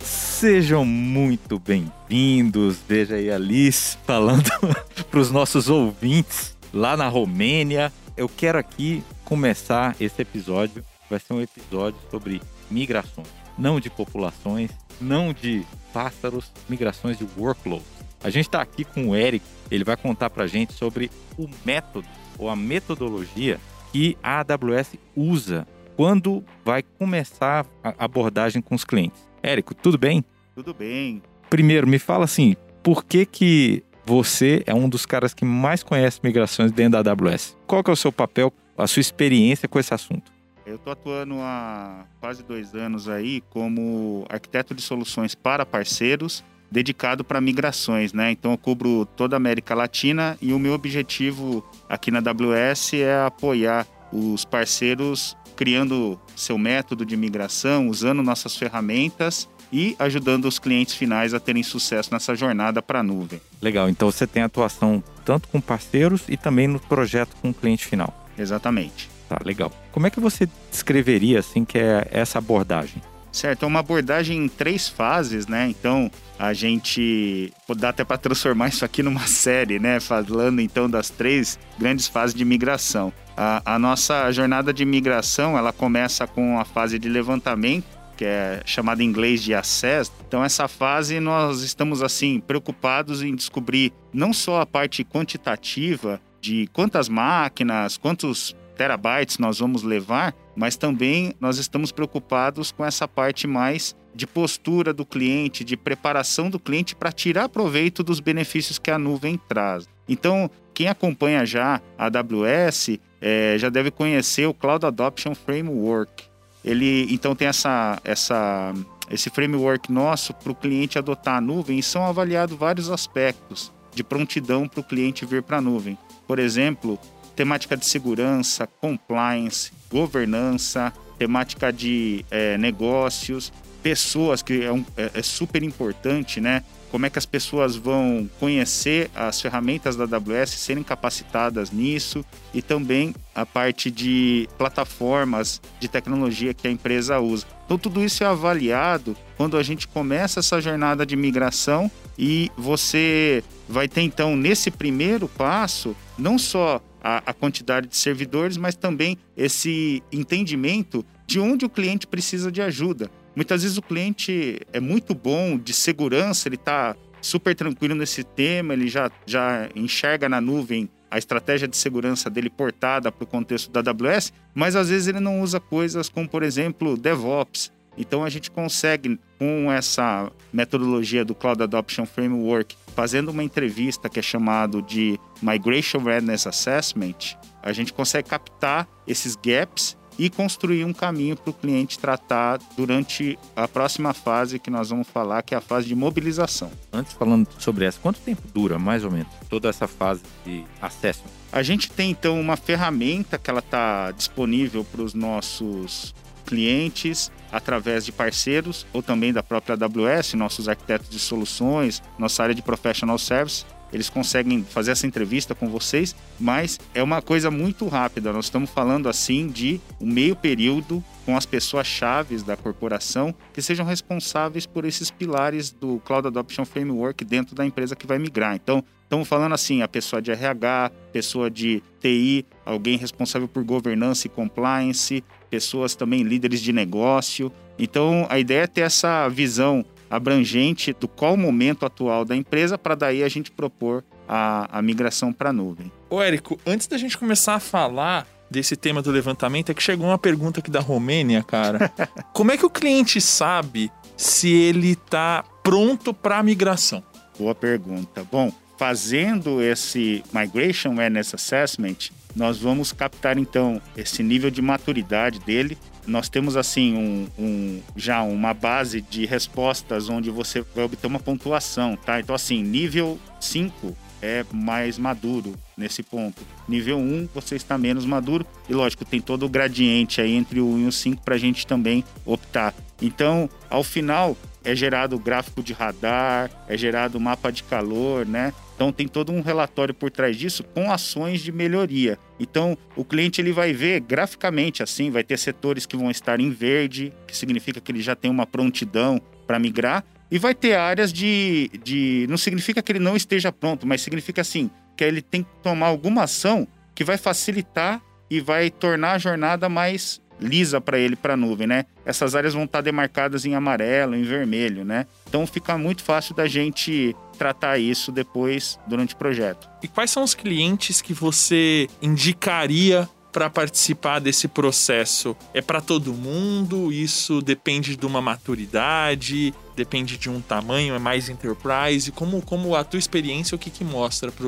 Sejam muito bem-vindos. Veja aí a Liz falando para os nossos ouvintes lá na Romênia. Eu quero aqui começar esse episódio. Vai ser um episódio sobre migrações, não de populações, não de pássaros, migrações de workloads. A gente está aqui com o Eric, ele vai contar para a gente sobre o método ou a metodologia que a AWS usa quando vai começar a abordagem com os clientes. Érico, tudo bem? Tudo bem. Primeiro, me fala assim, por que que você é um dos caras que mais conhece migrações dentro da AWS? Qual que é o seu papel, a sua experiência com esse assunto? Eu estou atuando há quase dois anos aí como arquiteto de soluções para parceiros, dedicado para migrações, né? Então eu cubro toda a América Latina e o meu objetivo aqui na AWS é apoiar os parceiros criando seu método de migração, usando nossas ferramentas e ajudando os clientes finais a terem sucesso nessa jornada para a nuvem. Legal, então você tem atuação tanto com parceiros e também no projeto com o cliente final. Exatamente. Tá, legal. Como é que você descreveria assim que é essa abordagem? Certo, é uma abordagem em três fases, né? Então, a gente dá até para transformar isso aqui numa série, né? Falando então das três grandes fases de migração. A, a nossa jornada de migração, ela começa com a fase de levantamento, que é chamada em inglês de access. Então essa fase nós estamos assim preocupados em descobrir não só a parte quantitativa de quantas máquinas, quantos terabytes nós vamos levar, mas também nós estamos preocupados com essa parte mais de postura do cliente, de preparação do cliente para tirar proveito dos benefícios que a nuvem traz. Então, quem acompanha já a AWS é, já deve conhecer o Cloud Adoption Framework. Ele então tem essa, essa, esse framework nosso para o cliente adotar a nuvem e são avaliados vários aspectos de prontidão para o cliente vir para a nuvem. Por exemplo, temática de segurança, compliance, governança, temática de é, negócios, pessoas, que é, um, é, é super importante, né? como é que as pessoas vão conhecer as ferramentas da AWS, serem capacitadas nisso e também a parte de plataformas de tecnologia que a empresa usa. Então, tudo isso é avaliado quando a gente começa essa jornada de migração e você vai ter, então, nesse primeiro passo, não só a, a quantidade de servidores, mas também esse entendimento de onde o cliente precisa de ajuda. Muitas vezes o cliente é muito bom de segurança, ele está super tranquilo nesse tema, ele já, já enxerga na nuvem a estratégia de segurança dele portada para o contexto da AWS, mas às vezes ele não usa coisas como, por exemplo, DevOps. Então a gente consegue, com essa metodologia do Cloud Adoption Framework, fazendo uma entrevista que é chamado de Migration Readiness Assessment, a gente consegue captar esses gaps e construir um caminho para o cliente tratar durante a próxima fase que nós vamos falar, que é a fase de mobilização. Antes falando sobre essa, quanto tempo dura mais ou menos toda essa fase de acesso? A gente tem então uma ferramenta que ela está disponível para os nossos clientes através de parceiros ou também da própria AWS, nossos arquitetos de soluções, nossa área de professional service eles conseguem fazer essa entrevista com vocês, mas é uma coisa muito rápida. Nós estamos falando assim de um meio período com as pessoas chaves da corporação que sejam responsáveis por esses pilares do Cloud Adoption Framework dentro da empresa que vai migrar. Então, estamos falando assim, a pessoa de RH, pessoa de TI, alguém responsável por governança e compliance, pessoas também líderes de negócio. Então, a ideia é ter essa visão abrangente do qual o momento atual da empresa para daí a gente propor a, a migração para a nuvem. Ô Érico, antes da gente começar a falar desse tema do levantamento, é que chegou uma pergunta aqui da Romênia, cara. Como é que o cliente sabe se ele está pronto para a migração? Boa pergunta. Bom, fazendo esse Migration Readiness Assessment, nós vamos captar então esse nível de maturidade dele nós temos assim um, um, já uma base de respostas onde você vai obter uma pontuação, tá? Então assim, nível 5 é mais maduro nesse ponto. Nível 1 você está menos maduro e lógico, tem todo o gradiente aí entre o 1 e o 5 para a gente também optar. Então, ao final é gerado gráfico de radar, é gerado mapa de calor, né? Então tem todo um relatório por trás disso com ações de melhoria. Então o cliente ele vai ver graficamente assim, vai ter setores que vão estar em verde, que significa que ele já tem uma prontidão para migrar. E vai ter áreas de, de. Não significa que ele não esteja pronto, mas significa assim que ele tem que tomar alguma ação que vai facilitar e vai tornar a jornada mais lisa para ele para a nuvem, né? Essas áreas vão estar tá demarcadas em amarelo, em vermelho, né? Então fica muito fácil da gente tratar isso depois durante o projeto. E quais são os clientes que você indicaria para participar desse processo? É para todo mundo? Isso depende de uma maturidade? Depende de um tamanho? É mais enterprise? Como, como a tua experiência, o que, que mostra para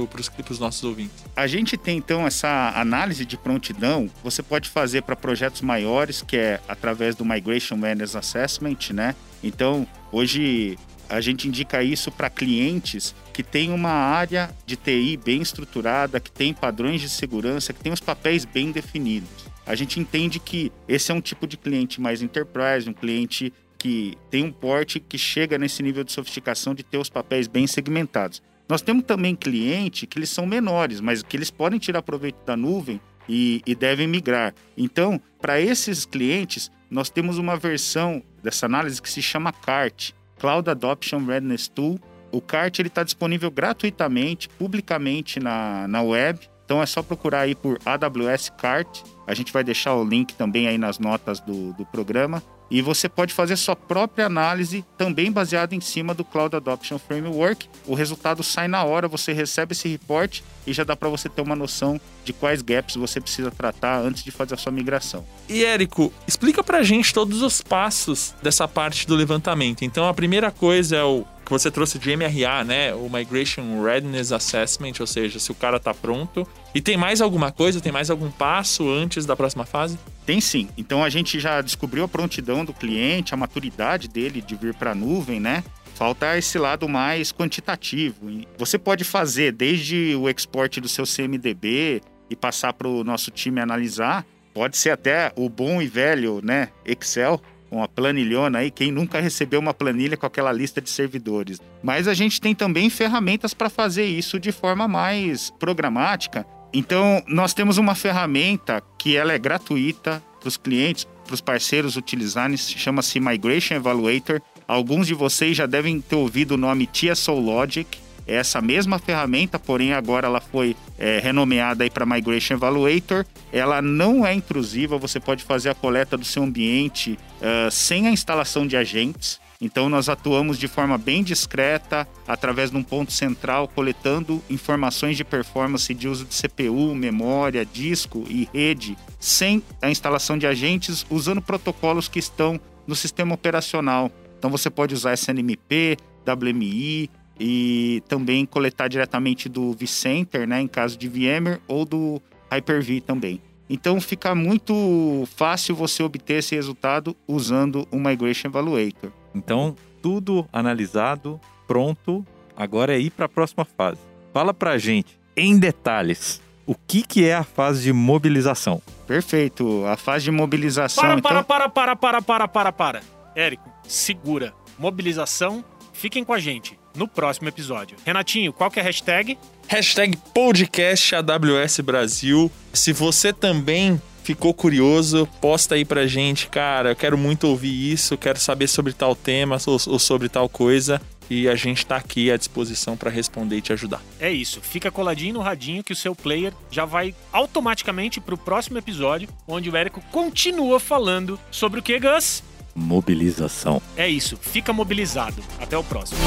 os nossos ouvintes? A gente tem então essa análise de prontidão. Você pode fazer para projetos maiores, que é através do Migration Management Assessment, né? Então, hoje a gente indica isso para clientes que têm uma área de TI bem estruturada, que tem padrões de segurança, que tem os papéis bem definidos. A gente entende que esse é um tipo de cliente mais enterprise, um cliente que tem um porte que chega nesse nível de sofisticação de ter os papéis bem segmentados. Nós temos também cliente que eles são menores, mas que eles podem tirar proveito da nuvem e, e devem migrar. Então, para esses clientes, nós temos uma versão dessa análise que se chama CART, Cloud Adoption Readiness Tool. O CART está disponível gratuitamente, publicamente na, na web. Então é só procurar aí por AWS CART. A gente vai deixar o link também aí nas notas do, do programa. E você pode fazer sua própria análise, também baseada em cima do Cloud Adoption Framework. O resultado sai na hora, você recebe esse report e já dá para você ter uma noção de quais gaps você precisa tratar antes de fazer a sua migração. E Érico, explica para a gente todos os passos dessa parte do levantamento. Então, a primeira coisa é o que você trouxe de MRA, né? O Migration Readiness Assessment, ou seja, se o cara está pronto. E tem mais alguma coisa? Tem mais algum passo antes da próxima fase? Tem sim. Então a gente já descobriu a prontidão do cliente, a maturidade dele de vir para a nuvem, né? Falta esse lado mais quantitativo. Você pode fazer desde o export do seu CMDB e passar para o nosso time analisar. Pode ser até o bom e velho, né? Excel, uma planilhona aí, quem nunca recebeu uma planilha com aquela lista de servidores. Mas a gente tem também ferramentas para fazer isso de forma mais programática então, nós temos uma ferramenta que ela é gratuita para os clientes, para os parceiros utilizarem, chama-se Migration Evaluator. Alguns de vocês já devem ter ouvido o nome TSO Logic. É essa mesma ferramenta, porém agora ela foi é, renomeada para Migration Evaluator. Ela não é intrusiva, você pode fazer a coleta do seu ambiente uh, sem a instalação de agentes. Então, nós atuamos de forma bem discreta, através de um ponto central, coletando informações de performance de uso de CPU, memória, disco e rede, sem a instalação de agentes, usando protocolos que estão no sistema operacional. Então, você pode usar SNMP, WMI e também coletar diretamente do vCenter, né, em caso de VMware, ou do Hyper-V também. Então fica muito fácil você obter esse resultado usando o Migration Evaluator. Então, tudo analisado, pronto, agora é ir para a próxima fase. Fala para a gente, em detalhes, o que, que é a fase de mobilização? Perfeito, a fase de mobilização. Para, para, então... para, para, para, para, para, para. Érico, segura. Mobilização, fiquem com a gente no próximo episódio. Renatinho, qual que é a hashtag? Hashtag podcast AWS Brasil. Se você também ficou curioso, posta aí pra gente, cara. Eu quero muito ouvir isso, quero saber sobre tal tema ou, ou sobre tal coisa. E a gente tá aqui à disposição para responder e te ajudar. É isso. Fica coladinho no radinho que o seu player já vai automaticamente pro próximo episódio, onde o Érico continua falando sobre o que, Gus? Mobilização. É isso. Fica mobilizado. Até o próximo.